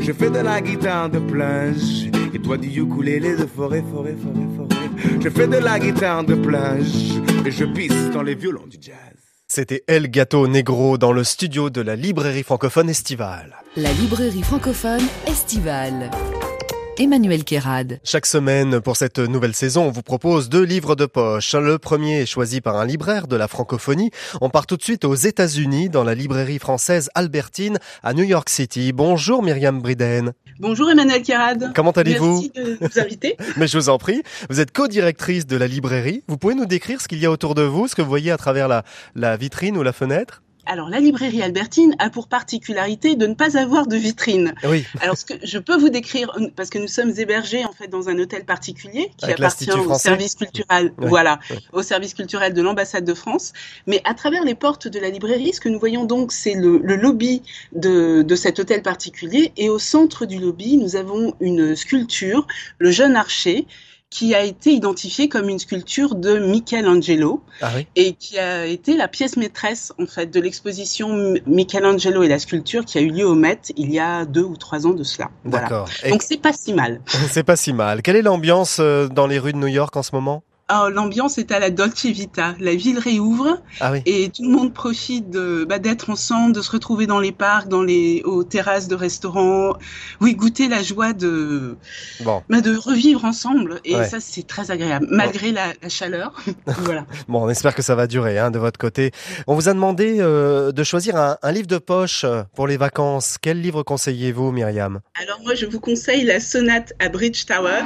Je fais de la guitare de plage et toi du ukulélé de forêt, forêt, forêt, forêt. Je fais de la guitare de plage et je pisse dans les violons du jazz. C'était El Gato Negro dans le studio de la librairie francophone estivale. La librairie francophone estivale. Emmanuel Kérad. Chaque semaine, pour cette nouvelle saison, on vous propose deux livres de poche. Le premier est choisi par un libraire de la francophonie. On part tout de suite aux États-Unis, dans la librairie française Albertine, à New York City. Bonjour Myriam Briden. Bonjour Emmanuel Kérad. Comment allez-vous Merci de nous inviter. Mais je vous en prie. Vous êtes co-directrice de la librairie. Vous pouvez nous décrire ce qu'il y a autour de vous, ce que vous voyez à travers la, la vitrine ou la fenêtre? Alors, la librairie Albertine a pour particularité de ne pas avoir de vitrine. Oui. Alors, ce que je peux vous décrire, parce que nous sommes hébergés en fait dans un hôtel particulier qui Avec appartient au service culturel, voilà, au service culturel de l'ambassade de France. Mais à travers les portes de la librairie, ce que nous voyons donc, c'est le, le lobby de, de cet hôtel particulier. Et au centre du lobby, nous avons une sculpture, le jeune archer, qui a été identifiée comme une sculpture de Michelangelo Ah oui et qui a été la pièce maîtresse en fait de l'exposition Michelangelo et la sculpture qui a eu lieu au Met il y a deux ou trois ans de cela. Voilà. D'accord. Et Donc c'est pas si mal. c'est pas si mal. Quelle est l'ambiance euh, dans les rues de New York en ce moment? L'ambiance est à la Dolce Vita. La ville réouvre Ah oui. et tout le monde profite de bah, d'être ensemble, de se retrouver dans les parcs, dans les aux terrasses de restaurants. Oui, goûter la joie de Bon, bah, de revivre ensemble et Ouais. ça c'est très agréable malgré la, la chaleur. voilà. bon, on espère que ça va durer hein, de votre côté. On vous a demandé euh, de choisir un, un livre de poche pour les vacances. Quel livre conseillez-vous, Myriam? Alors moi, je vous conseille la sonate à Bridge Tower,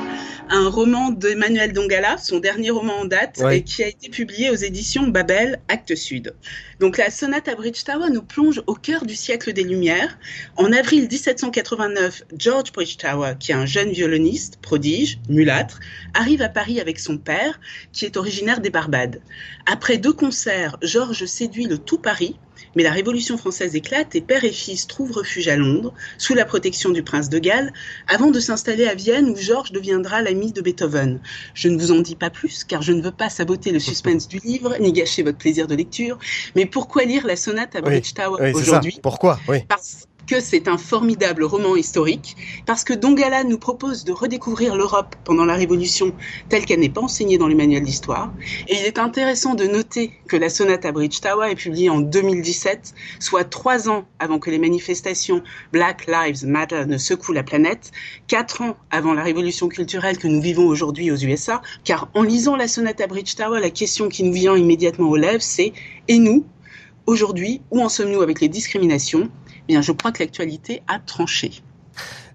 un roman d'Emmanuel Dongala, son dernier roman en date, et qui a été publié aux éditions Babel, Actes Sud. Donc la sonate à Bridge Tower nous plonge au cœur du siècle des Lumières. En avril 1789, George Bridgetower, qui est un jeune violoniste, prodige, mulâtre, arrive à Paris avec son père, qui est originaire des Barbades. Après deux concerts, Georges séduit le tout Paris Mais la Révolution française éclate et père et fils trouvent refuge à Londres, sous la protection du prince de Galles, avant de s'installer à Vienne où Georges deviendra l'ami de Beethoven. Je ne vous en dis pas plus, car je ne veux pas saboter le suspense du livre, ni gâcher votre plaisir de lecture. Mais pourquoi lire la sonate à Bridgetower oui, aujourd'hui? Pourquoi? Oui. Parce que c'est un formidable roman historique, parce que Dongala nous propose de redécouvrir l'Europe pendant la Révolution telle qu'elle n'est pas enseignée dans les manuels d'histoire. Et il est intéressant de noter que la sonate à Bridgetower est publiée en 2017, soit trois ans avant que les manifestations Black Lives Matter ne secouent la planète, quatre ans avant la révolution culturelle que nous vivons aujourd'hui aux USA, car en lisant la sonate à Bridgetower, la question qui nous vient immédiatement aux lèvres, c'est et nous Aujourd'hui, où en sommes-nous avec les discriminations? Bien, je crois que l'actualité a tranché.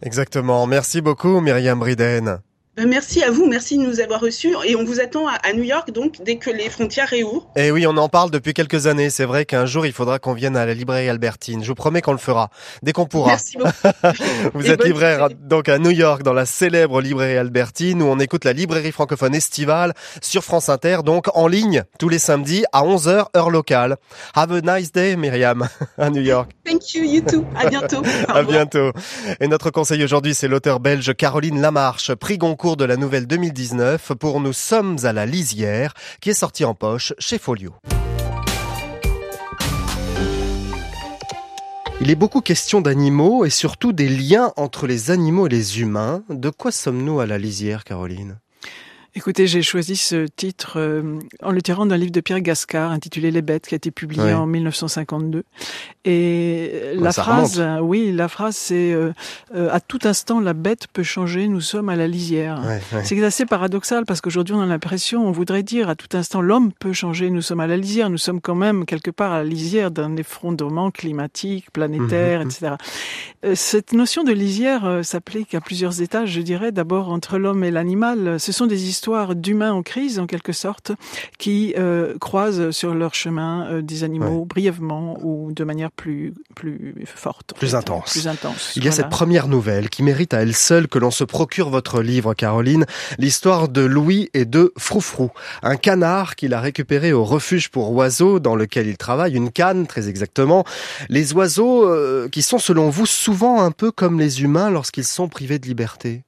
Exactement. Merci beaucoup, Myriam Briden. Ben, merci à vous, merci de nous avoir reçus et on vous attend à New York donc dès que les frontières réouvrent. Et eh oui, on en parle depuis quelques années. C'est vrai qu'un jour il faudra qu'on vienne à la librairie Albertine. Je vous promets qu'on le fera dès qu'on pourra. Merci beaucoup. vous êtes libraire donc à New York dans la célèbre librairie Albertine où on écoute la librairie francophone estivale sur France Inter donc en ligne tous les samedis à 11h heure locale. Have a nice day Myriam à New York. Thank you you too. À bientôt. à bientôt. Et notre conseil aujourd'hui c'est l'auteur belge Caroline Lamarche, prix Goncourt de la nouvelle 2019 pour Nous sommes à la lisière qui est sorti en poche chez Folio. Il est beaucoup question d'animaux et surtout des liens entre les animaux et les humains. De quoi sommes-nous à la lisière, Caroline? Écoutez, j'ai choisi ce titre euh, en le tirant d'un livre de Pierre Gascard intitulé Les Bêtes, qui a été publié Ouais. en 1952. Et Ouais, la phrase, remonte. euh, oui, la phrase, c'est euh, euh, à tout instant la bête peut changer. Nous sommes à la lisière. Ouais. C'est assez paradoxal parce qu'aujourd'hui on a l'impression, on voudrait dire à tout instant l'homme peut changer. Nous sommes à la lisière. Nous sommes quand même quelque part à la lisière d'un effondrement climatique, planétaire, Mhm. etc. Euh, Cette notion de lisière s'applique à plusieurs étages, je dirais. D'abord entre l'homme et l'animal. Ce sont des histoires d'humains en crise, en quelque sorte, qui euh, croisent sur leur chemin euh, des animaux brièvement ou de manière plus plus forte. Plus fait. intense. Plus intense. Il y a voilà. cette première nouvelle qui mérite à elle seule que l'on se procure votre livre, Caroline, l'histoire de Louis et de Froufrou, un canard qu'il a récupéré au refuge pour oiseaux dans lequel il travaille, une canne très exactement. Les oiseaux euh, qui sont selon vous souvent un peu comme les humains lorsqu'ils sont privés de liberté?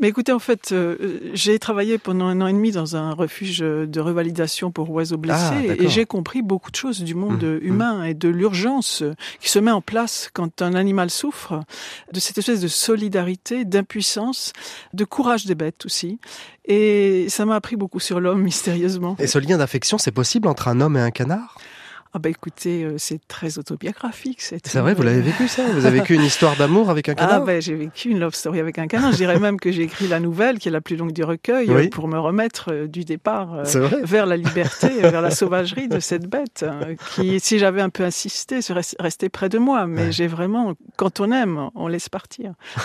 Mais écoutez, en fait, euh, j'ai travaillé pendant un an et demi dans un refuge de revalidation pour oiseaux blessés Ah, d'accord. et j'ai compris beaucoup de choses du monde Mmh, humain et de l'urgence qui se met en place quand un animal souffre, de cette espèce de solidarité, d'impuissance, de courage des bêtes aussi. Et ça m'a appris beaucoup sur l'homme, mystérieusement. Et ce lien d'affection, c'est possible entre un homme et un canard? Ah bah écoutez, euh, c'est très autobiographique. C'est vrai, vous l'avez vécu ça? Vous avez vécu une histoire d'amour avec un Ah canard ben j'ai vécu une love story avec un canard. Je dirais même que j'ai écrit la nouvelle qui est la plus longue du recueil Oui. euh, pour me remettre euh, du départ euh, vers la liberté, vers la sauvagerie de cette bête qui, si j'avais un peu insisté, serait resté près de moi. Mais j'ai vraiment, quand on aime, on laisse partir.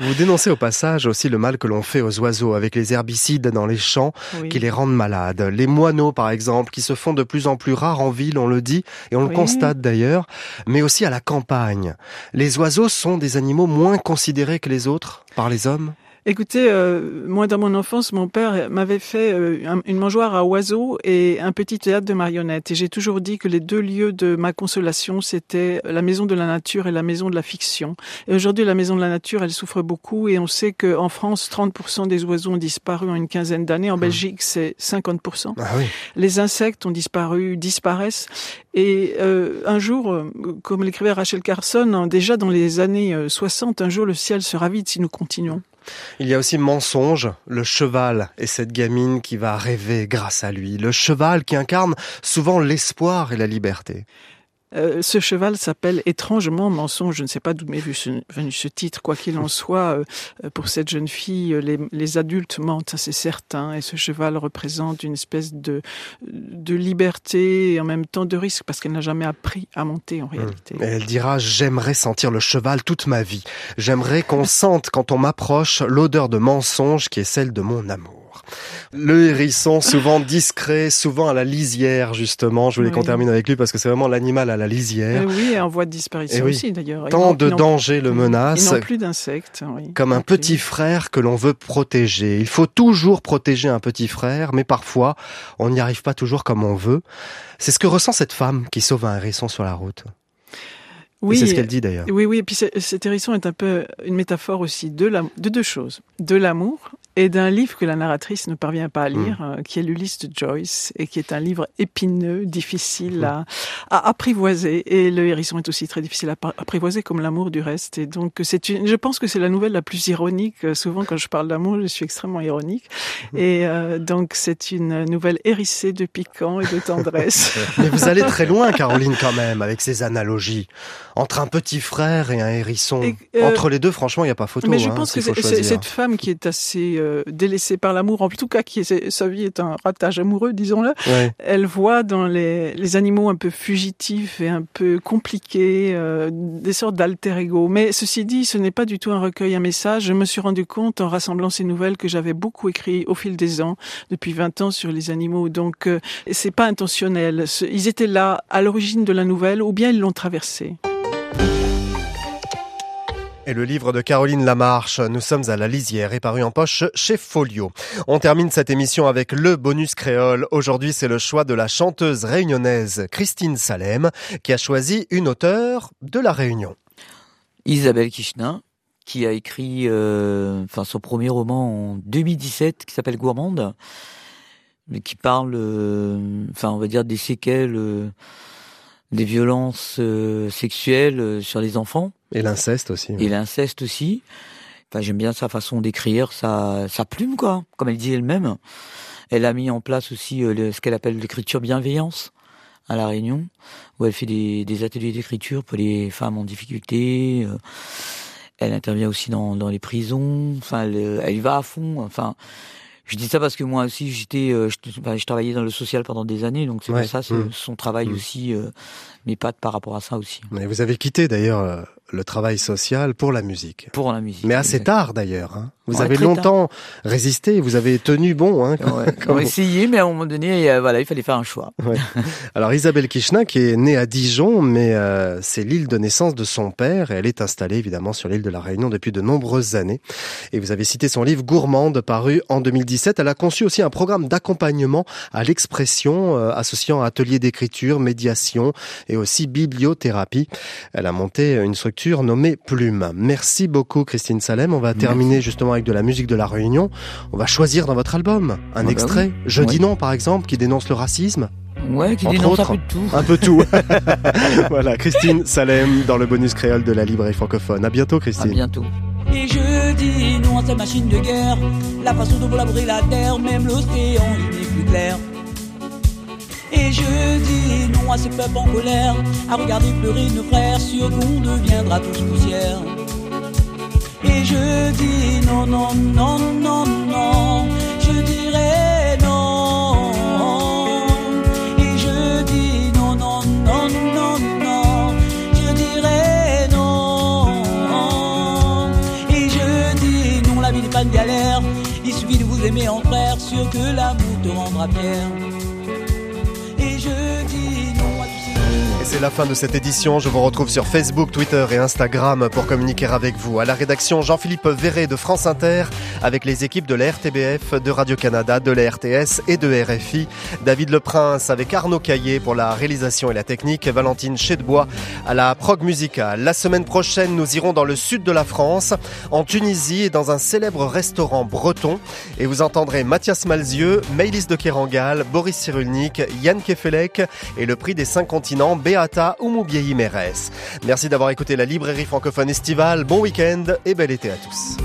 Vous dénoncez au passage aussi le mal que l'on fait aux oiseaux avec les herbicides dans les champs Oui. qui les rendent malades. Les moineaux, par exemple, qui se font de plus en plus rares en ville, on le dit, et on le constate d'ailleurs, mais aussi à la campagne. Les oiseaux sont des animaux moins considérés que les autres par les hommes? Écoutez, euh, moi dans mon enfance, mon père m'avait fait euh, un- une mangeoire à oiseaux et un petit théâtre de marionnettes. Et j'ai toujours dit que les deux lieux de ma consolation, c'était la maison de la nature et la maison de la fiction. Et aujourd'hui, la maison de la nature, elle souffre beaucoup et on sait qu'en France, 30% des oiseaux ont disparu en une quinzaine d'années. En Belgique, c'est 50%. Ah oui. Les insectes ont disparu, disparaissent. Et euh, un jour, euh, comme l'écrivait Rachel Carson, hein, déjà dans les années euh, 60, un jour le ciel sera vide si nous continuons. Il y a aussi mensonge, le cheval et cette gamine qui va rêver grâce à lui. Le cheval qui incarne souvent l'espoir et la liberté. Euh, ce cheval s'appelle étrangement mensonge. Je ne sais pas d'où m'est venu ce, titre. Quoi qu'il en soit, euh, pour cette jeune fille, euh, les, les adultes mentent, ça c'est certain. Et ce cheval représente une espèce de, de liberté et en même temps de risque parce qu'elle n'a jamais appris à monter en réalité. Et elle dira J'aimerais sentir le cheval toute ma vie. J'aimerais qu'on sente quand on m'approche l'odeur de mensonge qui est celle de mon amour. Le hérisson, souvent discret, souvent à la lisière, justement. Je voulais qu'on termine avec lui parce que c'est vraiment l'animal à la lisière. Et oui, en voie de disparition aussi, d'ailleurs. Tant de dangers le menacent. N'ont plus d'insectes. Oui. Comme un petit frère que l'on veut protéger. Il faut toujours protéger un petit frère, mais parfois, on n'y arrive pas toujours comme on veut. C'est ce que ressent cette femme qui sauve un hérisson sur la route. Oui, c'est ce qu'elle dit d'ailleurs. Oui, oui. Et puis cet hérisson est un peu une métaphore aussi de, la, de deux choses de l'amour et d'un livre que la narratrice ne parvient pas à lire, mm. euh, qui est l'Ulysse de Joyce, et qui est un livre épineux, difficile à, à, apprivoiser. Et le hérisson est aussi très difficile à apprivoiser, comme l'amour du reste. Et donc, c'est une, je pense que c'est la nouvelle la plus ironique. Euh, souvent, quand je parle d'amour, je suis extrêmement ironique. Mm. Et euh, donc, c'est une nouvelle hérissée de piquant et de tendresse. Mais vous allez très loin, Caroline, quand même, avec ces analogies. Entre un petit frère et un hérisson. Entre les deux, franchement, il n'y a pas photo. Mais je hein, pense que c'est cette femme qui est assez euh, délaissée par l'amour, en tout cas qui est, sa vie est un ratage amoureux, disons-le. Elle voit dans les, les, animaux un peu fugitifs et un peu compliqués euh, des sortes d'alter ego. Mais ceci dit, ce n'est pas du tout un recueil, un message. Je me suis rendu compte en rassemblant ces nouvelles que j'avais beaucoup écrit au fil des ans, depuis 20 ans sur les animaux. Donc euh, c'est pas intentionnel. Ils étaient là à l'origine de la nouvelle ou bien ils l'ont traversée. Et le livre de Caroline Lamarche, Nous sommes à la lisière, est paru en poche chez Folio. On termine cette émission avec le bonus créole. Aujourd'hui, c'est le choix de la chanteuse réunionnaise Christine Salem, qui a choisi une auteure de la Réunion. Isabelle Kishna, qui a écrit euh, enfin, son premier roman en 2017, qui s'appelle Gourmande, mais qui parle, euh, enfin, on va dire, des séquelles... Euh, des violences euh, sexuelles euh, sur les enfants. Et l'inceste aussi. Et l'inceste aussi. Enfin, j'aime bien sa façon d'écrire, sa, sa plume, quoi, comme elle dit elle-même. Elle a mis en place aussi euh, ce qu'elle appelle l'écriture bienveillance à La Réunion, où elle fait des, des ateliers d'écriture pour les femmes en difficulté. elle intervient aussi dans, dans les prisons. Enfin, elle, elle y va à fond. Enfin, je dis ça parce que moi aussi, j'étais, euh, je, travaillais dans le social pendant des années, donc c'est pour ça, mmh. son travail mmh. aussi euh, mes pattes par rapport à ça aussi. Mais vous avez quitté d'ailleurs euh, le travail social pour la musique. Pour la musique. Mais assez tard d'ailleurs. Hein. Vous avez longtemps résisté, vous avez tenu bon. Hein, quand, essayé, mais à un moment donné, euh, voilà, il fallait faire un choix. Ouais. Alors Isabelle Kishna, qui est née à Dijon, mais euh, c'est l'île de naissance de son père, et elle est installée évidemment sur l'île de la Réunion depuis de nombreuses années. Et vous avez cité son livre Gourmande, paru en 2017. Elle a conçu aussi un programme d'accompagnement à l'expression, euh, associant ateliers d'écriture, médiation et aussi bibliothérapie. Elle a monté une structure nommée Plume. Merci beaucoup Christine Salem. On va terminer justement avec de la musique de la Réunion. On va choisir dans votre album un ah bah extrait. Je dis non par exemple, qui dénonce le racisme. Ouais, qui dénonce un peu tout. Un peu tout. voilà, Christine Salem dans le bonus créole de la librairie francophone. À bientôt Christine. À bientôt. Et je dis non à ces machines de guerre, la façon dont vous la terre, même l'océan, il n'est plus clair. Et je dis non à ces peuples en colère, à regarder pleurer nos frères, sûr qu'on deviendra tous poussière. Et je dis non, non, non, non, non, je dirais non. Et je dis non, non, non, non, non, je dirais non. Et je dis non, la vie n'est pas une galère, il suffit de vous aimer en frère, sûr que l'amour te rendra fier. C'est la fin de cette édition. Je vous retrouve sur Facebook, Twitter et Instagram pour communiquer avec vous. À la rédaction, Jean-Philippe Verret de France Inter avec les équipes de la RTBF, de Radio-Canada, de la RTS et de RFI. David Le Prince avec Arnaud Caillé pour la réalisation et la technique. Valentine Chedebois à la prog musicale. La semaine prochaine, nous irons dans le sud de la France, en Tunisie dans un célèbre restaurant breton. Et vous entendrez Mathias Malzieux, Maëlys de Kerangal, Boris Cyrulnik, Yann Kefelec et le prix des cinq continents, Merci d'avoir écouté la librairie francophone estivale. Bon week-end et bel été à tous.